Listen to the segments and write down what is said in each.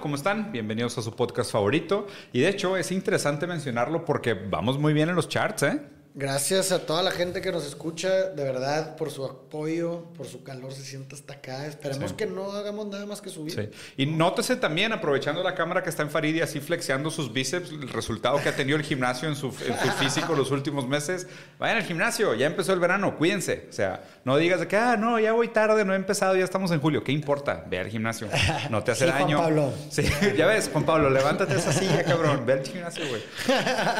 ¿cómo están? Bienvenidos a su podcast favorito. Y de hecho es interesante mencionarlo porque vamos muy bien en los charts, ¿eh? Gracias a toda la gente que nos escucha, de verdad, por su apoyo, por su calor, se siente hasta acá. Esperemos que no hagamos nada más que subir. Sí. Y nótese también, aprovechando la cámara que está en Farid y así flexeando sus bíceps, el resultado que ha tenido el gimnasio en su, en su físico los últimos meses. Vayan al gimnasio, ya empezó el verano, cuídense. O sea, no digas de que, ah, no, ya voy tarde, no he empezado, ya estamos en julio. ¿Qué importa? Ve al gimnasio, no te hace Sí, daño. Juan Pablo. Sí, ya ves, Juan Pablo, levántate esa silla, cabrón. Ve al gimnasio, güey.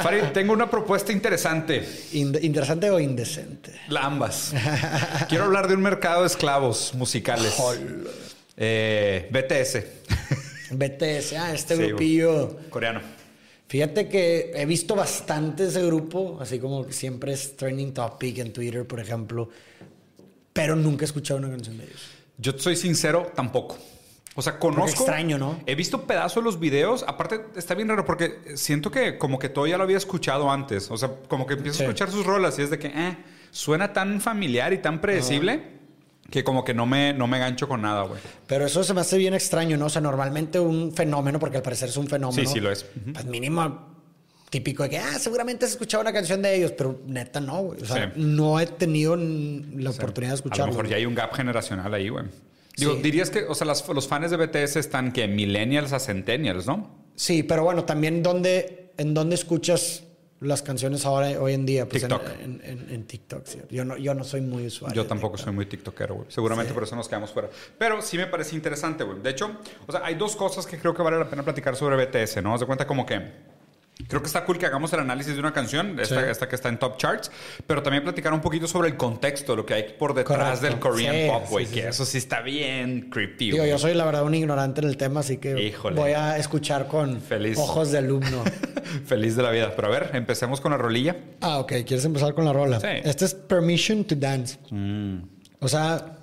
Farid, tengo una propuesta interesante. Inde- ¿Interesante o indecente? Ambas. Quiero hablar de un mercado de esclavos musicales. Eh, BTS. BTS, ah, este Sí, grupillo. Coreano. Fíjate que he visto bastante ese grupo, así como siempre es trending topic en Twitter, por ejemplo, pero nunca he escuchado una canción de ellos. Yo soy sincero, tampoco. O sea, conozco. extraño, ¿no? He visto pedazos de los videos. Aparte, está bien raro porque siento que como que todo ya lo había escuchado antes. O sea, como que empiezo Sí. a escuchar sus rolas y es de que eh, suena tan familiar y tan predecible que como que no me, no me gancho con nada, güey. Pero eso se me hace bien extraño, ¿no? O sea, normalmente un fenómeno, porque al parecer es un fenómeno. Sí, sí lo es. Pues mínimo típico de que, ah, seguramente has escuchado una canción de ellos, pero neta no, güey. O sea, Sí. no he tenido la oportunidad de A escucharlo. lo mejor ya hay un gap generacional ahí, güey. Digo, Sí. dirías que, o sea, las- los fans de BTS están que millennials a centennials, ¿no? Sí, pero bueno, también dónde, en dónde escuchas las canciones ahora, hoy en día. Pues en- TikTok. En, en- en TikTok, sí. Yo no, yo no soy muy usuario. Yo tampoco TikTok. soy muy tiktokero, güey. Seguramente Sí. por eso nos quedamos fuera. Pero sí me parece interesante, güey. De hecho, o sea, hay dos cosas que creo que vale la pena platicar sobre BTS, ¿no? Haz de cuenta como que... Creo que está cool que hagamos el análisis de una canción, esta, Sí. esta que está en top charts, pero también platicar un poquito sobre el contexto, lo que hay por detrás Correcto. del Korean Sí, pop, güey, sí, que eso sí está bien creepy. Digo, yo soy la verdad un ignorante en el tema, así que Híjole. voy a escuchar con Feliz. ojos de alumno. Feliz de la vida. Pero a ver, empecemos con la rolilla. ah, ok. ¿Quieres empezar con la rola? Sí. Este es Permission to Dance. O sea,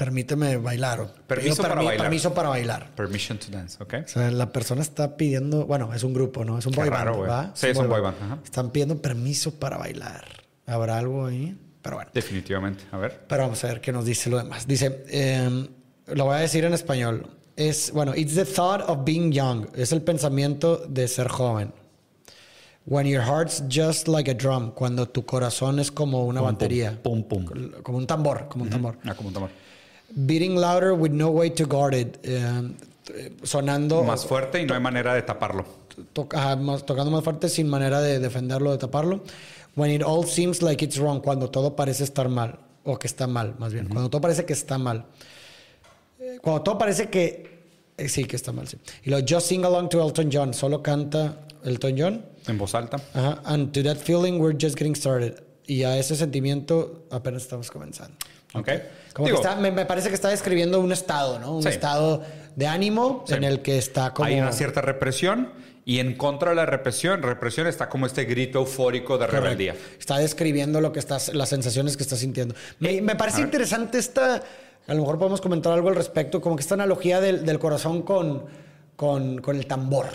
permíteme bailar. Permiso para bailar. Permiso para bailar. Permission to Dance, ¿ok? O sea, la persona está pidiendo, bueno, es un grupo, ¿no? Es un Qué boy raro, band. Sí, es un boy band, ajá. Están pidiendo permiso para bailar. ¿Habrá algo ahí? Pero bueno. Definitivamente. A ver. Pero vamos a ver qué nos dice lo demás. Dice, eh, lo voy a decir en español. Es, bueno, it's the thought of being young. Es el pensamiento de ser joven. When your heart's just like a drum. Cuando tu corazón es como una batería. Pum, pum. Como un tambor, como un tambor. Ah, como un tambor. Beating louder with no way to guard it. Eh, sonando... Más fuerte y no hay manera de taparlo. to- ajá, más- tocando más fuerte sin manera de defenderlo, de taparlo. When it all seems like it's wrong, cuando todo parece estar mal, o que está mal, más bien. Cuando todo parece que está mal. Eh, Cuando todo parece que eh, sí, que está mal, sí. Y lo Just Sing Along to Elton John, solo canta Elton John. En voz alta. Ajá. And to that feeling, we're just getting started. Y a ese sentimiento apenas estamos comenzando. Ok. Como Digo, que está, me, me parece que está describiendo un estado, ¿no? Un Sí. estado de ánimo Sí. en el que está como. Hay una cierta represión y en contra de la represión, represión está como este grito eufórico de Correcto. rebeldía. Está describiendo lo que estás, las sensaciones que estás sintiendo. Me, me parece interesante esta, a lo mejor podemos comentar algo al respecto, como que esta analogía del, del corazón con, con, con el tambor.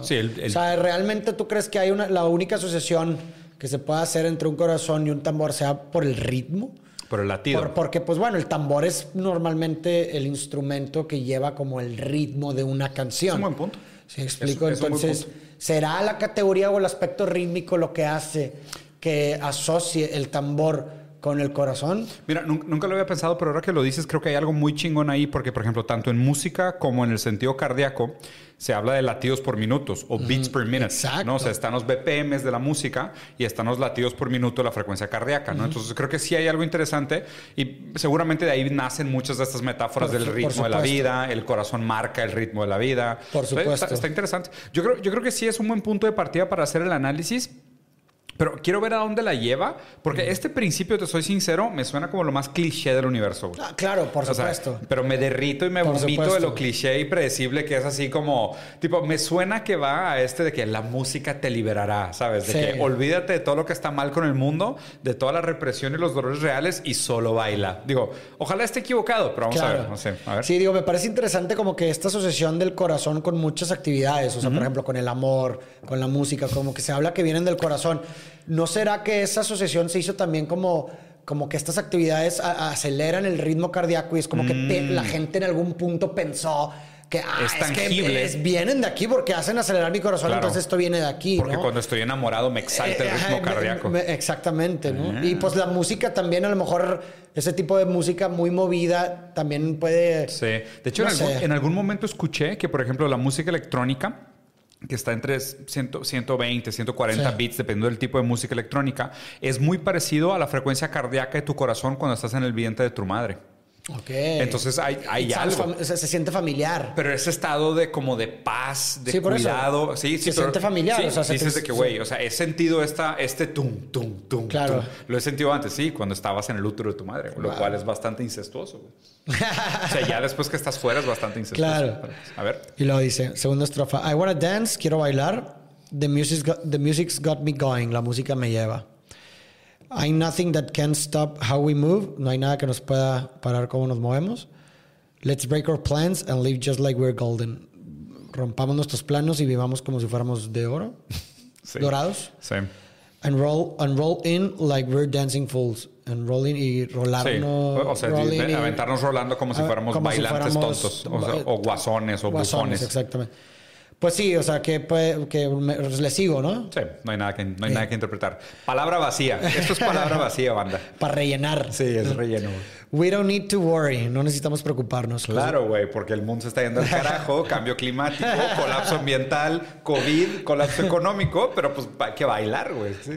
Sí, el, el- O sea, ¿realmente tú crees que hay una, la única asociación que se pueda hacer entre un corazón y un tambor sea por el ritmo? por el latido. Por- porque, pues bueno, el tambor es normalmente el instrumento que lleva como el ritmo de una canción. Es un buen punto. ¿Sí explico? Es- Entonces. ¿será la categoría o el aspecto rítmico lo que hace que asocie el tambor con el corazón? Mira, nun- nunca lo había pensado, pero ahora que lo dices, creo que hay algo muy chingón ahí, porque, por ejemplo, tanto en música como en el sentido cardíaco, se habla de latidos por minutos o beats per minute. exacto. ¿no? O sea, están los BPMs de la música y están los latidos por minuto de la frecuencia cardíaca, ¿no? Entonces, creo que sí hay algo interesante y seguramente de ahí nacen muchas de estas metáforas Por del ritmo de la vida, el corazón marca el ritmo de la vida. Por supuesto. Está, está interesante. Yo creo, yo creo que sí es un buen punto de partida para hacer el análisis. Pero quiero ver a dónde la lleva, porque este principio, te soy sincero, me suena como lo más cliché del universo. Ah, claro, por O sea, supuesto. pero me derrito y me Por vomito de supuesto. lo cliché y predecible que es así como, tipo, me suena que va a este de que la música te liberará, ¿sabes? De Sí. que olvídate de todo lo que está mal con el mundo, de toda la represión y los dolores reales y solo baila. Digo, ojalá esté equivocado, pero vamos a ver, no sé, a ver. Sí, digo, me parece interesante como que esta asociación del corazón con muchas actividades, o sea, por ejemplo, con el amor, con la música, como que se habla que vienen del corazón. ¿No será que esa asociación se hizo también como, como que estas actividades a- aceleran el ritmo cardíaco y es como que Mm. la gente en algún punto pensó que ah, es es, que es- vienen de aquí porque hacen acelerar mi corazón, Claro. entonces esto viene de aquí, Porque ¿no? cuando estoy enamorado me exalta el Eh, ritmo cardíaco. me- exactamente, ¿no? Ah. Y pues la música también, a lo mejor, ese tipo de música muy movida también puede... Sí. De hecho, No en, algún, sé. en algún momento escuché que, por ejemplo, la música electrónica, que está entre 100, 120, 140 Sí. bits, dependiendo del tipo de música electrónica, es muy parecido a la frecuencia cardíaca de tu corazón cuando estás en el vientre de tu madre. Ok. Entonces hay, hay algo. se, se siente familiar. Pero ese estado de como de paz, de Sí, por eso. cuidado. Sí, sí, Se pero- siente familiar, sí, o sea, se dices te- de que, güey, o sea, he sentido esta, este tum, tum, tum. Claro. tum. Lo he sentido antes, sí, cuando estabas en el útero de tu madre, lo Wow. cual es bastante incestuoso. güey. o sea, ya después que estás fuera es bastante incestuoso. Claro. Pero, A ver. Y luego dice, segunda estrofa, I wanna dance, quiero bailar. The music's got, the music's got me going, la música me lleva. Ain't nothing that can stop how we move, no hay nada que nos pueda parar cómo nos movemos. Let's break our plans and live just like we're golden. Rompamos nuestros planos y vivamos como si fuéramos de oro, Sí. dorados. Sí. And roll, and roll in like we're dancing fools. And roll in y Sí. rolarnos. O sea, in y- aventarnos rolando como si a- fuéramos como si bailantes fuéramos tontos. O, sea, ba- o guasones o Guasones, bufones. exactamente. Pues sí, o sea, que, que me- le sigo, ¿no? Sí, no hay nada que, no hay nada que interpretar. Palabra vacía. Esto es palabra vacía, banda. Para rellenar. Sí, es relleno. We don't need to worry. No necesitamos preocuparnos. Claro, güey, porque el mundo se está yendo al carajo, cambio climático, colapso ambiental, COVID, colapso económico, pero pues hay que bailar, güey. sí.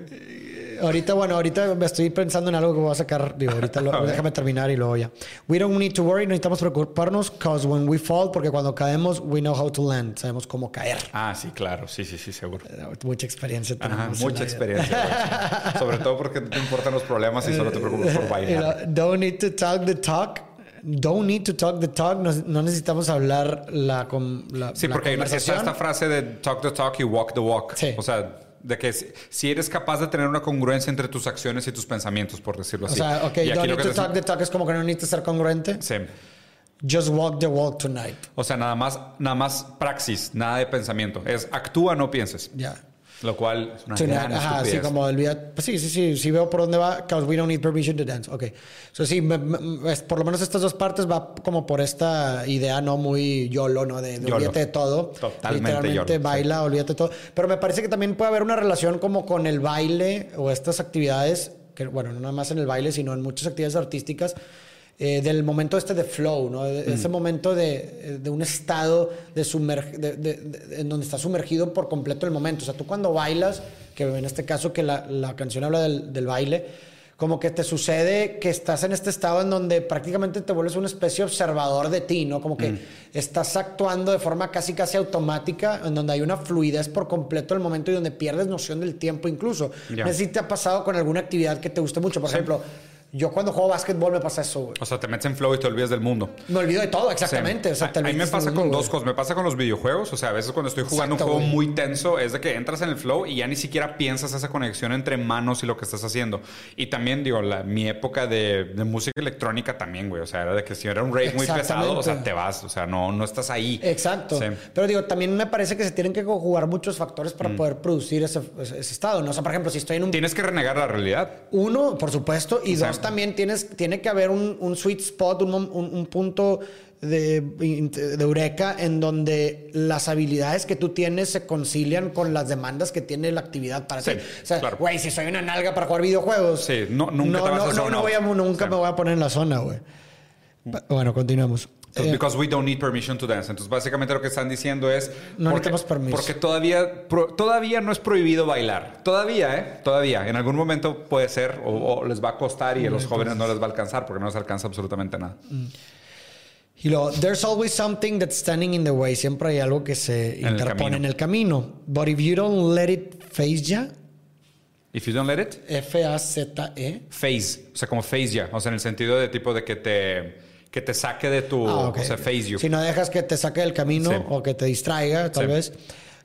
Ahorita, bueno, ahorita me estoy pensando en algo que voy a sacar. Digo, ahorita lo- déjame terminar y luego ya. We don't need to worry. No necesitamos preocuparnos because when we fall, porque cuando caemos, we know how to land. Sabemos cómo caer. Ah, sí, claro, sí, sí, sí, seguro. Mucha experiencia tenemos. en mucha experiencia. Sobre todo porque no te importan los problemas y solo te preocupas por You bailar. don't need to talk the talk. Don't need to talk the talk. No, no necesitamos hablar la, la Sí, la porque hay esta frase de talk the talk y walk the walk. Sí. O sea, de que si, eres capaz de tener una congruencia entre tus acciones y tus pensamientos, por decirlo O así. sea, ok, Y aquí don't lo need que to talk the talk es como que no necesitas ser congruente. Sí. Just walk the walk tonight. O sea, nada más, nada más praxis, nada de pensamiento. Es actúa, no pienses. Ya. Lo cual es una Tonight. gran Ajá, sí, estupidez. como olvida. Pues sí, sí, sí, sí veo por dónde va. Because we don't need permission to dance. Ok. So sí, me- me- es- por lo menos estas dos partes va como por esta idea no muy YOLO, ¿no? De, de YOLO. olvídate de todo. Totalmente Literalmente YOLO, baila, olvídate de todo. Pero me parece que también puede haber una relación como con el baile o estas actividades, que bueno, no nada más en el baile, sino en muchas actividades artísticas. Eh, del momento este de flow, ¿no? De- Mm. Ese momento de, de un estado de de- en donde está sumergido por completo el momento. O sea, tú cuando bailas, que en este caso que la, la canción habla del, del baile, como que te sucede que estás en este estado en donde prácticamente te vuelves una especie de observador de ti, ¿no? Como que Mm. estás actuando de forma casi casi automática, en donde hay una fluidez por completo del momento y donde pierdes noción del tiempo incluso. Ya. No sé si te ha pasado con alguna actividad que te guste mucho. Por ejemplo, yo cuando juego básquetbol me pasa eso, güey. O sea, te metes en flow y te olvidas del mundo. Me olvido de todo, exactamente. Sí. O sea, te a, a mí me pasa con dos cosas. Me pasa con los videojuegos. O sea, a veces cuando estoy jugando Exacto, un juego muy tenso, es de que entras en el flow y ya ni siquiera piensas esa conexión entre manos y lo que estás haciendo. Y también, digo, la, mi época de, de música electrónica también, güey. O sea, era de que si era un rave muy pesado, o sea, te vas. O sea, no, no estás ahí. Exacto. Sí. Pero digo, también me parece que se tienen que jugar muchos factores Mm. para poder producir ese, ese- ese estado. ¿no? O sea, por ejemplo, si estoy en un Tienes que renegar la realidad. Uno, por supuesto, y O sea, dos, también tienes, tiene que haber un, un sweet spot, un, un- un punto de, de eureka en donde las habilidades que tú tienes se concilian con las demandas que tiene la actividad para Sí, ti. O sea, claro. güey, si soy una nalga para jugar videojuegos, Sí, no- nunca no, te vas no, a no, no voy a, nunca Sí. me voy a poner en la zona, güey. Pa- Bueno, continuamos. So, Eh, because we don't need permission to dance. Entonces, básicamente lo que están diciendo es... No porque, necesitamos permiso. Porque todavía, pro- todavía no es prohibido bailar. Todavía, ¿eh? Todavía. En algún momento puede ser o, o les va a costar y a los jóvenes no les va a alcanzar porque no les alcanza absolutamente nada. Y luego, there's always something that's standing in the way. Siempre hay algo que se interpone en el camino. But if you don't let it face ya, If you don't let it, F-A-Z-E. phase. O sea, como phase ya. O sea, en el sentido de tipo de que te, que te saque de tu... Ah, ok. O sea, phase you. Si no dejas que te saque del camino Sí. o que te distraiga, tal Sí. vez.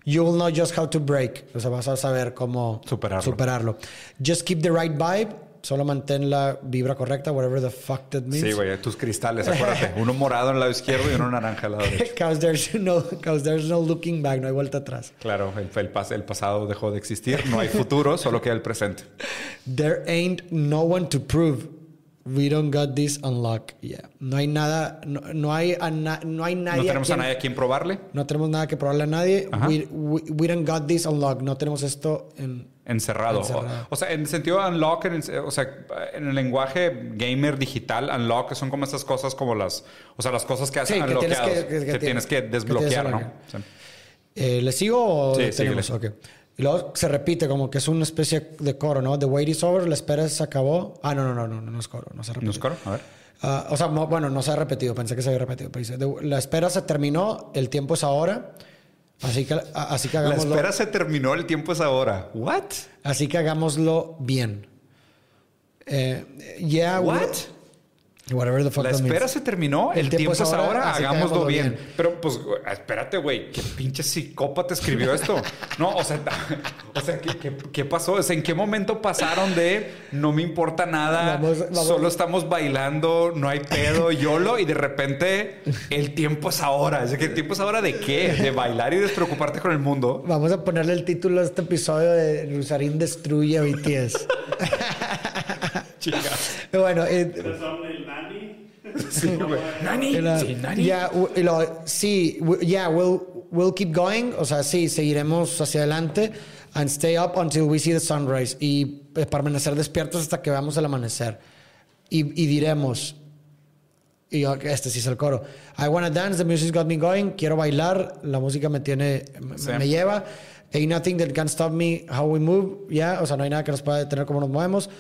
You will know just how to break. O sea, vas a saber cómo Superarlo. superarlo. Just keep the right vibe. Solo mantén la vibra correcta, whatever the fuck that means. Sí, güey. Tus cristales, acuérdate. Uno morado en el lado izquierdo y uno naranja al lado derecho. Cause there's no, cause there's no looking back, no hay vuelta atrás. Claro, el, el, pas- el pasado dejó de existir. No hay futuro, solo queda el presente. There ain't no one to prove. We don't got this unlocked. Yeah. No hay nada, no, no hay, a na- no hay nadie. No tenemos a quien- nadie a quien probarle. No tenemos nada que probarle a nadie. We, we, we don't got this unlocked. No tenemos esto en. Encerrado. Encerrado. O, o sea, en el sentido de unlock, en el- o sea, en el lenguaje gamer digital, unlock son como esas cosas como las, o sea, las cosas que hacen Sí, que tienes que- que- que, tienes que desbloquear, tienes ¿no? Sí. Eh, ¿Le sigo o Sí, tenemos? síguele. Y luego se repite como que es una especie de coro, ¿no? The wait is over, la espera se acabó. Ah, no, no, no, no, no, no es coro, no se repite. ¿No es coro? A ver. Ah, o sea, no, bueno, no se ha repetido, pensé que se había repetido. Pero dice, "The- la espera se terminó, el tiempo es ahora. Así que, a- así que La hagámoslo. espera se terminó, el tiempo es ahora. ¿What? Así que hagámoslo bien. Eh, yeah, ¿What? Whatever the fuck La espera means. se terminó, el, tiempo, es ahora, hagámoslo bien. bien. Pero pues, espérate, güey, qué pinche psicópata escribió esto. No, o sea, o sea ¿qué, qué, qué pasó? O sea, ¿en qué momento pasaron de no me importa nada, Vamos- vamos- solo estamos bailando, no hay pedo, YOLO, y de repente el tiempo es ahora? Es que el tiempo es ahora de qué? De bailar y despreocuparte con el mundo. Vamos a ponerle el título a este episodio de Rusarín destruye a BTS. Chicas. bueno, eh. Sí, güey. Nani, la- sí, Nani. ya, lo- sí, yeah, we'll, we'll keep going. O sea, sí, seguiremos hacia adelante. And stay up until we see the sunrise. Y eh, permanecer despiertos hasta que veamos el amanecer. Y, y diremos, y yo- este sí es el coro. I wanna dance, the music's got me going. Quiero bailar, la música me tiene, Sí. me lleva. Ain't nothing that can stop me how we move. Ya, o sea, no hay nada que nos pueda detener como nos movemos.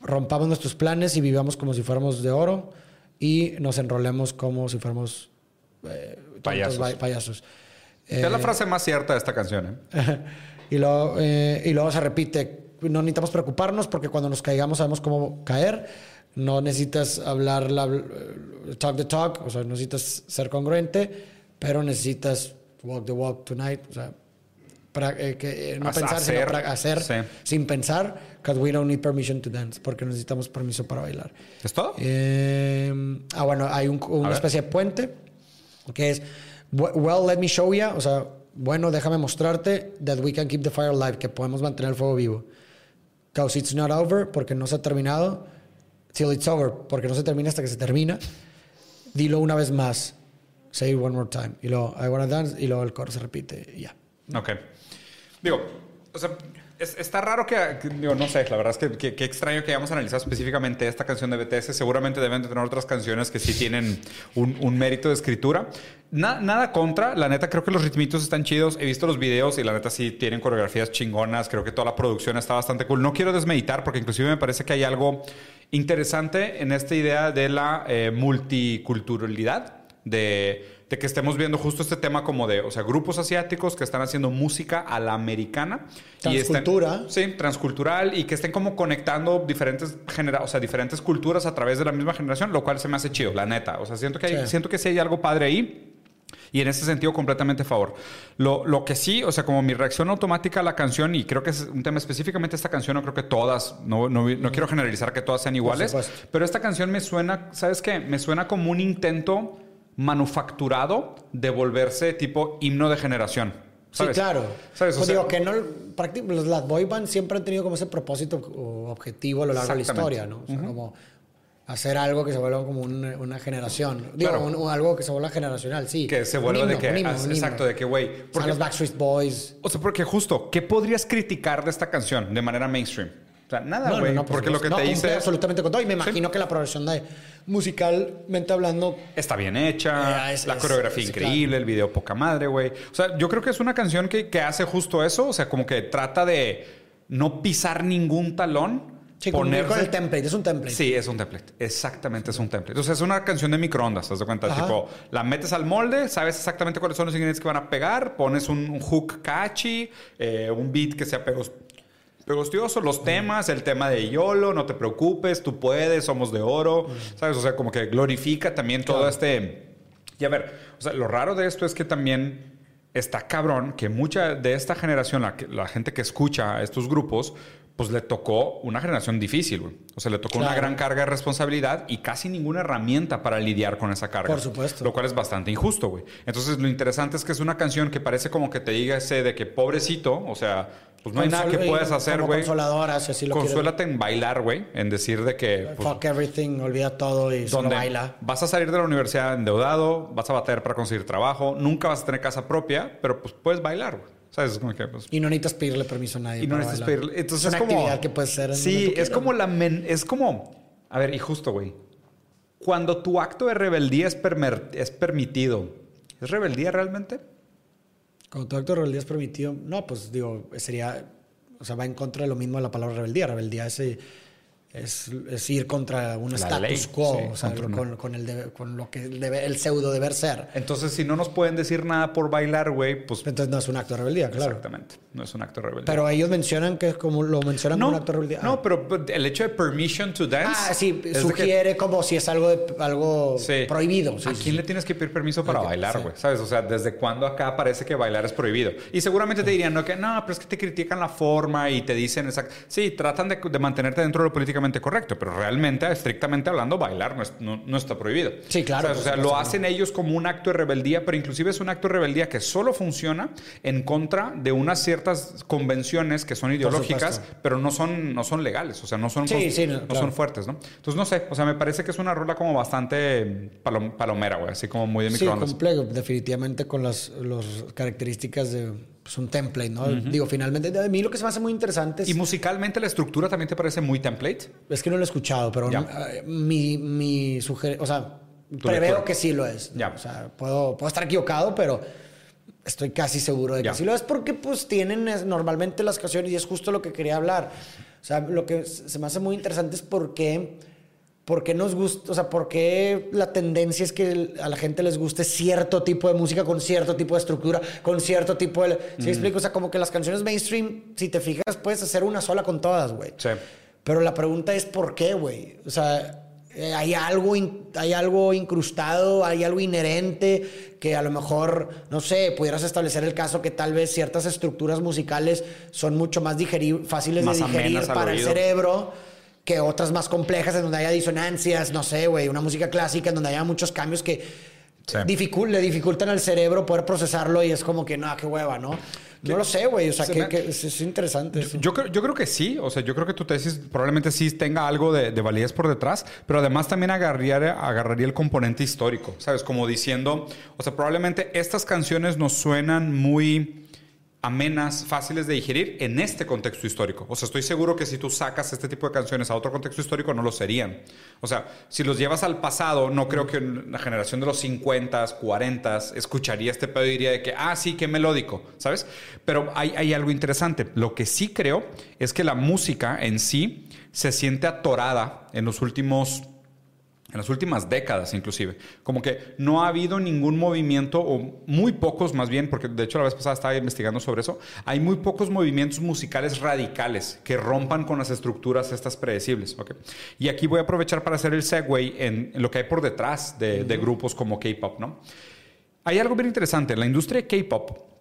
Rompamos nuestros planes y vivamos como si fuéramos de oro. Y nos enrolemos como si fuéramos eh, tontos, Payasos. pa- payasos. es la frase más cierta de esta canción, ¿eh? y, luego, eh, y luego se repite, no necesitamos preocuparnos porque cuando nos caigamos sabemos cómo caer. No necesitas hablar, la, eh, talk the talk, o sea, necesitas ser congruente, pero necesitas walk the walk tonight, o sea, eh, que, eh, no Hacer, pensar, sino pra- hacer sí. sin pensar, because we don't need permission to dance, porque necesitamos permiso para bailar. ¿Es todo? Eh, ah, bueno, hay un- A una ver. especie de puente que es, "We- well, let me show you, o sea, bueno, déjame mostrarte that we can keep the fire alive, que podemos mantener el fuego vivo. Because it's not over, porque no se ha terminado. Till it's over, porque no se termina hasta que se termina. Dilo una vez más. Say it one more time. Y luego, I wanna dance, y luego el coro se repite, y ya. Ok. Digo, o sea, es- está raro que, digo, no sé, la verdad es que, que- extraño que hayamos analizado específicamente esta canción de BTS. Seguramente deben de tener otras canciones que sí tienen un, mérito de escritura. Na- nada contra, la neta creo que los ritmitos están chidos. He visto los videos y la neta sí tienen coreografías chingonas. Creo que toda la producción está bastante cool. No quiero desmeditar porque inclusive me parece que hay algo interesante en esta idea de la eh, multiculturalidad de, de que estemos viendo justo este tema como de, o sea, grupos asiáticos que están haciendo música a la americana. y estén- Transcultura. sí, transcultural y que estén como conectando diferentes genera o sea, diferentes culturas a través de la misma generación, lo cual se me hace chido, la neta. O sea, siento que, hay- Sí. siento que sí hay algo padre ahí. Y en ese sentido, completamente a favor. Lo, lo que sí, o sea, como mi reacción automática a la canción, y creo que es un tema específicamente esta canción, no creo que todas, no, no, no quiero generalizar que todas sean iguales, pero esta canción me suena, ¿sabes qué? Me suena como un intento manufacturado de volverse tipo himno de generación. Sí, ¿sabes? claro. ¿Sabes? O Pues sea- digo que no, los- las boy bands siempre han tenido como ese propósito o objetivo a lo largo de la historia, ¿no? O sea, como hacer algo que se vuelva como un- una generación. Digo, Claro. un- un- algo que se vuelva generacional, sí. Que se vuelva de que. un himno, un exacto, de que, güey. O sea, los Backstreet Boys. O sea, porque justo, ¿qué podrías criticar de esta canción de manera mainstream? O sea, nada, No, güey. no, no, por porque lo que te No, cumple absolutamente con todo. Y me imagino que la progresión de musicalmente hablando está bien hecha, Eh, es- la coreografía es- increíble, el video poca madre, güey. O sea, yo creo que es una canción que, que hace justo eso. O sea, como que trata de no pisar ningún talón. Sí, ponerse- con el template, es un template. Sí, es un template. Exactamente, es un template. Entonces es una canción de microondas, ¿te das cuenta? Ajá. Tipo, la metes al molde, sabes exactamente cuáles son los ingredientes que van a pegar, pones un, un hook catchy, eh, un beat que sea pegos- pegostioso, los temas, el tema de YOLO, no te preocupes, tú puedes, somos de oro, ¿sabes? O sea, como que glorifica también todo Claro. este... Y a ver, o sea, lo raro de esto es que también está cabrón que mucha de esta generación, la, la gente que escucha a estos grupos, pues le tocó una generación difícil, güey. O sea, le tocó una gran carga de responsabilidad y casi ninguna herramienta para lidiar con esa carga. Por supuesto. Lo cual es bastante injusto, güey. Entonces, lo interesante es que es una canción que parece como que te diga ese de que pobrecito, o sea, pues no hay nada que puedas hacer, güey. Consoladora, si así lo. Consuélate en bailar, güey. En decir de que... pues, Fuck everything, olvida todo y solo baila. vas a salir de la universidad endeudado, vas a batallar para conseguir trabajo, nunca vas a tener casa propia, pero pues puedes bailar, güey. ¿Sabes? Es como que, pues, Y no necesitas pedirle permiso a nadie. y no necesitas bailar. pedirle. Entonces es es, una como. actividad que puede ser. en Sí, es como la. men- es como. A ver, y justo, güey. Cuando tu acto de rebeldía es, permer- es permitido, ¿es rebeldía realmente? Cuando tu acto de rebeldía es permitido, no, pues digo, sería, o sea, va en contra de lo mismo de la palabra rebeldía. Rebeldía es, eh, es, es ir contra un La status ley, quo, sí, o sea, con, con el, debe- con lo que el, debe- el pseudo deber ser. Entonces, si no nos pueden decir nada por bailar, güey, pues. Entonces no es un acto de rebeldía, claro. Exactamente. No es un acto de rebeldía. Pero ellos mencionan que es como lo mencionan no, como un acto de rebeldía. no, Ah. pero but, el hecho de permission to dance. Ah, sí, de que- sugiere como si es algo, de- algo Sí. prohibido. sí, ¿A quién sí. le tienes que pedir permiso para Ok, bailar, sí. güey? ¿Sabes? O sea, ¿desde cuándo acá parece que bailar es prohibido? Y seguramente te dirían, no, que no, pero es que te critican la forma y te dicen, exact- sí, tratan de, de mantenerte dentro de lo políticamente correcto, pero realmente, estrictamente hablando, bailar no, es- no- no está prohibido. Sí, claro, ¿Sabes? O sea, lo hacen ellos como un acto de rebeldía, pero inclusive es un acto de rebeldía que solo funciona en contra de unas ciertas convenciones que son ideológicas, pero no son, no son legales, o sea, no son, Sí, sí, no, claro. son fuertes, ¿no? Entonces, no sé, o sea, me parece que es una rola como bastante palom- palomera, güey, así como muy de Sí, microondas. complejo, definitivamente con las los características de pues, un template, ¿no? Digo, finalmente, a mí lo que se me hace muy interesante es, y musicalmente la estructura también te parece muy template. es que no lo he escuchado, pero eh, mi, mi sugerencia, o sea, preveo lectura. que sí lo es. Ya. O sea, puedo, puedo estar equivocado, pero estoy casi seguro de que Ya. sí lo es porque pues tienen es, normalmente las canciones y es justo lo que quería hablar. O sea, lo que se me hace muy interesante es por qué, por qué nos gusta, o sea, por qué la tendencia es que a la gente les guste cierto tipo de música con cierto tipo de estructura, con cierto tipo de... ¿Sí me explico? O sea, como que las canciones mainstream, si te fijas, puedes hacer una sola con todas, güey. Sí. Pero la pregunta es por qué, güey. O sea, eh, hay algo, hay algo incrustado, hay algo inherente que a lo mejor, no sé, pudieras establecer el caso que tal vez ciertas estructuras musicales son mucho más fáciles Más de digerir para el cerebro que otras más complejas en donde haya disonancias, no sé, güey, una música clásica en donde haya muchos cambios que Sí. le dificultan al cerebro poder procesarlo y es como que, no, qué hueva, ¿no? No lo sé, güey, o sea, Se que, me- que es, es interesante. Yo creo, yo creo que sí, o sea, yo creo que tu tesis probablemente sí tenga algo de, de validez por detrás, pero además también agarraría, agarraría el componente histórico, ¿sabes? Como diciendo, o sea, probablemente estas canciones nos suenan muy amenas, fáciles de digerir en este contexto histórico. O sea, estoy seguro que si tú sacas este tipo de canciones a otro contexto histórico no lo serían. O sea, si los llevas al pasado, no creo que la generación de los 50s, 40s escucharía este pedo y diría de que, ah, sí, qué melódico, ¿sabes? Pero hay, hay algo interesante. Lo que sí creo es que la música en sí se siente atorada en los últimos en las últimas décadas inclusive. Como que no ha habido ningún movimiento, o muy pocos más bien, porque de hecho la vez pasada estaba investigando sobre eso, hay muy pocos movimientos musicales radicales que rompan con las estructuras estas predecibles. ¿ok? Y aquí voy a aprovechar para hacer el segue en, en lo que hay por detrás de, de grupos como K-Pop. ¿no? Hay algo bien interesante. La industria de K-Pop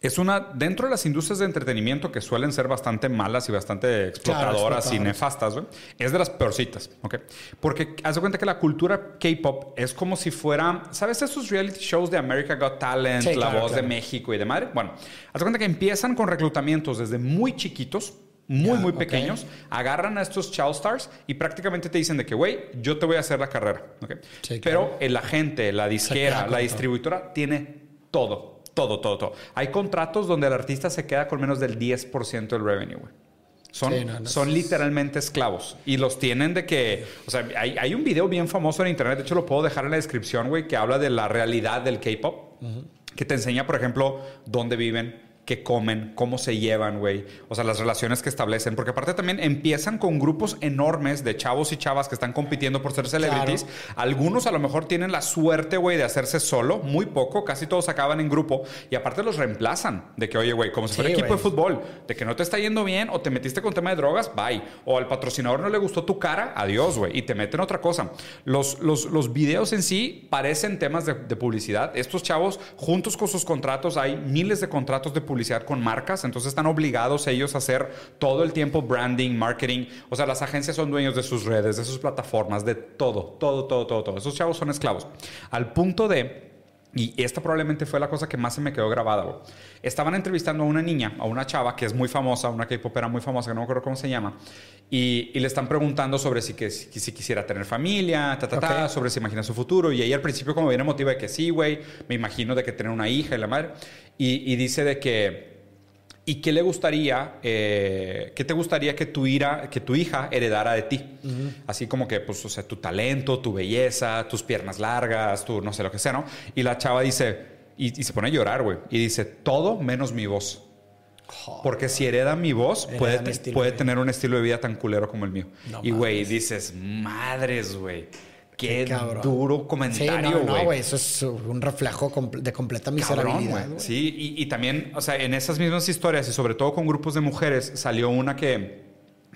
es una, dentro de las industrias de entretenimiento que suelen ser bastante malas y bastante explotadoras y nefastas, es de las peorcitas, ¿ok? Porque haz de cuenta que la cultura K-pop es como si fuera, ¿sabes esos reality shows de America Got Talent, Sí, La claro, Voz claro. de México y de madre? Bueno, haz de cuenta que empiezan con reclutamientos desde muy chiquitos, muy, muy pequeños, agarran a estos child stars y prácticamente te dicen de que, güey, yo te voy a hacer la carrera, ¿ok? Sí, Pero el agente, la disquera, la distribuidora tiene todo. Todo, todo, todo. Hay contratos donde el artista se queda con menos del 10% del revenue, güey. Son, Sí, no, no. son literalmente esclavos. Y los tienen de que. O sea, hay, hay un video bien famoso en internet. De hecho, lo puedo dejar en la descripción, güey, que habla de la realidad del K-pop. Que te enseña, por ejemplo, dónde viven, qué comen, cómo se llevan, güey. O sea, las relaciones que establecen. Porque aparte también empiezan con grupos enormes de chavos y chavas que están compitiendo por ser celebrities. Algunos a lo mejor tienen la suerte, güey, de hacerse solo. Muy poco. Casi todos acaban en grupo. Y aparte los reemplazan. De que, oye, güey, como si fuera Sí, equipo de güey. fútbol. De que no te está yendo bien o te metiste con tema de drogas, bye. O al patrocinador no le gustó tu cara, adiós, güey. Y te meten otra cosa. Los, los, los videos en sí parecen temas de, de publicidad. Estos chavos, juntos con sus contratos, hay miles de contratos de publicidad con marcas, entonces están obligados ellos a hacer todo el tiempo branding, marketing. O sea, las agencias son dueños de sus redes, de sus plataformas, de todo, todo, todo, todo, todo. Esos chavos son esclavos. Al punto de y esta probablemente fue la cosa que más se me quedó grabada. Estaban entrevistando a una niña, a una chava que es muy famosa, una K-popera muy famosa, que no me acuerdo cómo se llama, y, le están preguntando sobre si, que, si, quisiera tener familia, ta, ta, ta, sobre si imagina su futuro. Y ella al principio como viene emotiva de que sí, güey, me imagino de que tener una hija y la madre. Y, y dice de que ¿Y qué le gustaría, eh, qué te gustaría que tu, que tu hija heredara de ti? Así como que, pues, o sea, tu talento, tu belleza, tus piernas largas, tu no sé lo que sea, ¿no? Y la chava dice, y, se pone a llorar, güey, y dice, todo menos mi voz. Porque si hereda mi voz, puede, puede tener un estilo de vida tan culero como el mío. y, güey, dices, madres, güey. Qué, duro comentario, güey. no, güey, eso es un reflejo de completa miserabilidad. sí, y, y, también, o sea, en esas mismas historias y sobre todo con grupos de mujeres, salió una que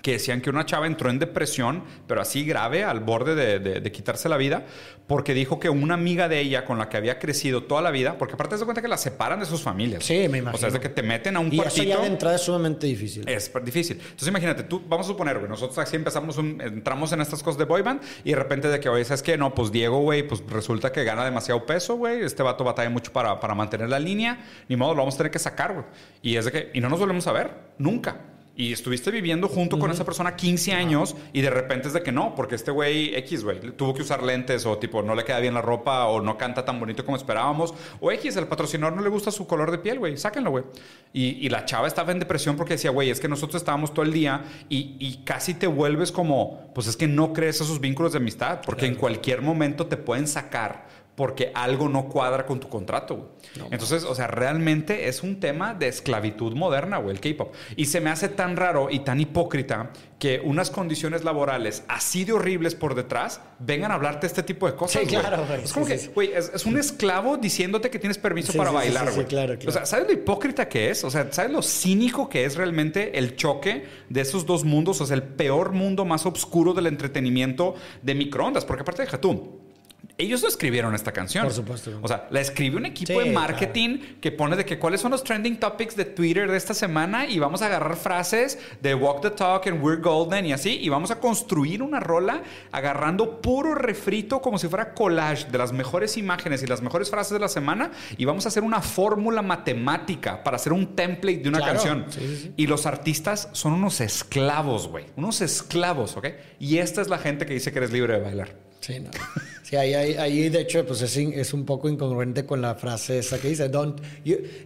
que decían que una chava entró en depresión, pero así grave, al borde de, quitarse la vida, porque dijo que una amiga de ella con la que había crecido toda la vida, porque aparte de cuenta que la separan de sus familias. Sí, me imagino. O sea, es de que te meten a un y cuartito. Eso ya de entrada es sumamente difícil. Es difícil. Entonces imagínate, tú, vamos a suponer, güey, nosotros así empezamos, entramos en estas cosas de boyband y de repente de que, oye, ¿sabes qué? No, pues Diego, güey, pues resulta que gana demasiado peso, güey, este vato batalla mucho para, para mantener la línea, ni modo, lo vamos a tener que sacar, güey. Y es de que, y no nos volvemos a ver, nunca y estuviste viviendo junto con esa persona 15 años y de repente es de que no, porque este güey X, güey, tuvo que usar lentes o tipo no le queda bien la ropa o no canta tan bonito como esperábamos o X, el patrocinador no le gusta su color de piel, güey, sáquenlo, güey. Y, la chava estaba en depresión porque decía, güey, es que nosotros estábamos todo el día y, y, casi te vuelves como, pues es que no crees esos vínculos de amistad, porque en cualquier momento te pueden sacar porque algo no cuadra con tu contrato, güey. Entonces, o sea, realmente es un tema de esclavitud moderna, güey, el K-pop. Y se me hace tan raro y tan hipócrita que unas condiciones laborales así de horribles por detrás vengan a hablarte este tipo de cosas. Sí, claro, güey. Es como que, güey, es, un esclavo diciéndote que tienes permiso para bailar, güey. claro, claro. O sea, ¿sabes lo hipócrita que es? O sea, ¿sabes lo cínico que es realmente el choque de esos dos mundos? O sea, el peor mundo más oscuro del entretenimiento de microondas. Porque aparte, deja tú ellos no escribieron esta canción. Por supuesto. O sea, la escribió un equipo de marketing que pone de que cuáles son los trending topics de Twitter de esta semana y vamos a agarrar frases de Walk the Talk and We're Golden y así y vamos a construir una rola agarrando puro refrito como si fuera collage de las mejores imágenes y las mejores frases de la semana y vamos a hacer una fórmula matemática para hacer un template de una canción. y los artistas son unos esclavos, güey. Unos esclavos, ¿ok? Y esta es la gente que dice que eres libre de bailar. Sí, no. Sí, ahí, ahí, de hecho pues es, es, un poco incongruente con la frase esa que dice, don't...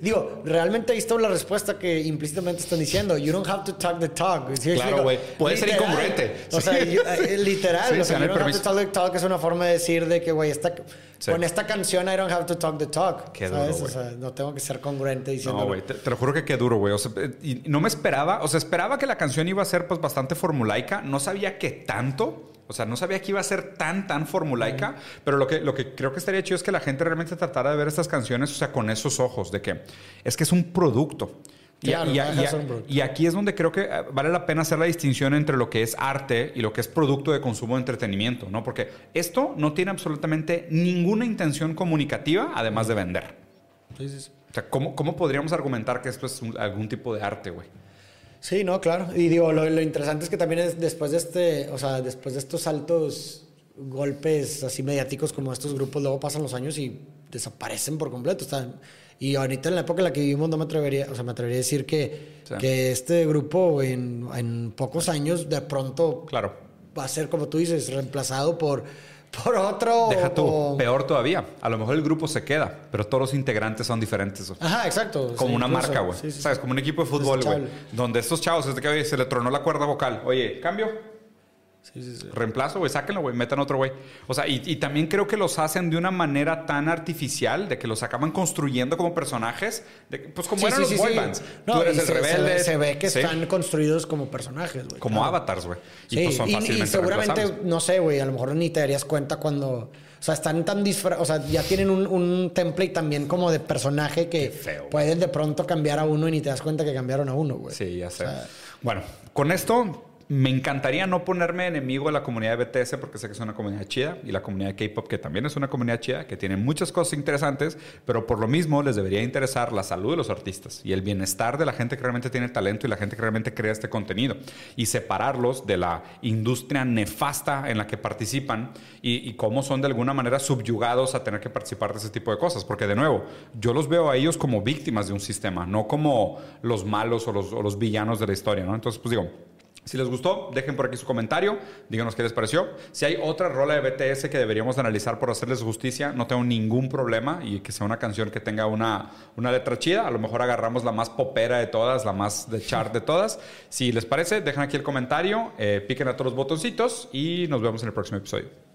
digo, realmente ahí está la respuesta que implícitamente están diciendo, you don't have to talk the talk. claro, güey. Puede ser incongruente. O sea, eh, literal. o sea, you don't have to talk the talk es una forma de decir de que, güey, esta, con esta canción I don't have to talk the talk. Qué duro, O sea, no tengo que ser congruente diciendo... No, güey, te, lo juro que qué duro, güey. O sea, y no me esperaba, o sea, esperaba que la canción iba a ser pues bastante formulaica. No sabía que tanto... O sea, no sabía que iba a ser tan, tan formulaica, pero lo que, lo que creo que estaría chido es que la gente realmente tratara de ver estas canciones, o sea, con esos ojos, de que es que es un producto. Y, y, aquí es donde creo que eh, vale la pena hacer la distinción entre lo que es arte y lo que es producto de consumo de entretenimiento, ¿no? Porque esto no tiene absolutamente ninguna intención comunicativa además de vender. Sí, sí, sí. O sea, ¿cómo, ¿cómo podríamos argumentar que esto es algún tipo de arte, güey? Sí, no, claro. Y digo, lo, interesante es que también es después de este, o sea, después de estos altos golpes así mediáticos como estos grupos, luego pasan los años y desaparecen por completo. y ahorita en la época en la que vivimos no me atrevería, o sea, me atrevería a decir que, que este grupo en, en, pocos años de pronto claro. va a ser, como tú dices, reemplazado por por otro. Deja tú, peor todavía. A lo mejor el grupo se queda, pero todos los integrantes son diferentes. Ajá, exacto. Como una marca, güey. ¿Sabes? Como un equipo de fútbol, güey. Donde estos chavos, desde que se le tronó la cuerda vocal. Oye, cambio Sí, sí, sí. Reemplazo, güey, sáquenlo, güey, metan otro güey. O sea, y, también creo que los hacen de una manera tan artificial, de que los acaban construyendo como personajes, de, pues como eran los boy bands. No, Tú eres el se, rebelde. Se ve, que están construidos como personajes, güey. Como avatars, güey. Y pues son fácilmente y, seguramente, no sé, güey, a lo mejor ni te darías cuenta cuando... O sea, están tan disfrazados, o sea, ya tienen un, un, template también como de personaje que pueden de pronto cambiar a uno y ni te das cuenta que cambiaron a uno, güey. Sí, ya sé. bueno, con esto me encantaría no ponerme enemigo de la comunidad de BTS porque sé que es una comunidad chida y la comunidad de K-pop que también es una comunidad chida, que tiene muchas cosas interesantes, pero por lo mismo les debería interesar la salud de los artistas y el bienestar de la gente que realmente tiene talento y la gente que realmente crea este contenido y separarlos de la industria nefasta en la que participan y, y cómo son de alguna manera subyugados a tener que participar de ese tipo de cosas. Porque de nuevo, yo los veo a ellos como víctimas de un sistema, no como los malos o los, o los villanos de la historia. ¿no? Entonces, pues digo, si les gustó, dejen por aquí su comentario, díganos qué les pareció. Si hay otra rola de BTS que deberíamos analizar por hacerles justicia, no tengo ningún problema y que sea una canción que tenga una, una letra chida. A lo mejor agarramos la más popera de todas, la más de chart de todas. Si les parece, dejen aquí el comentario, eh, piquen a todos los botoncitos y nos vemos en el próximo episodio.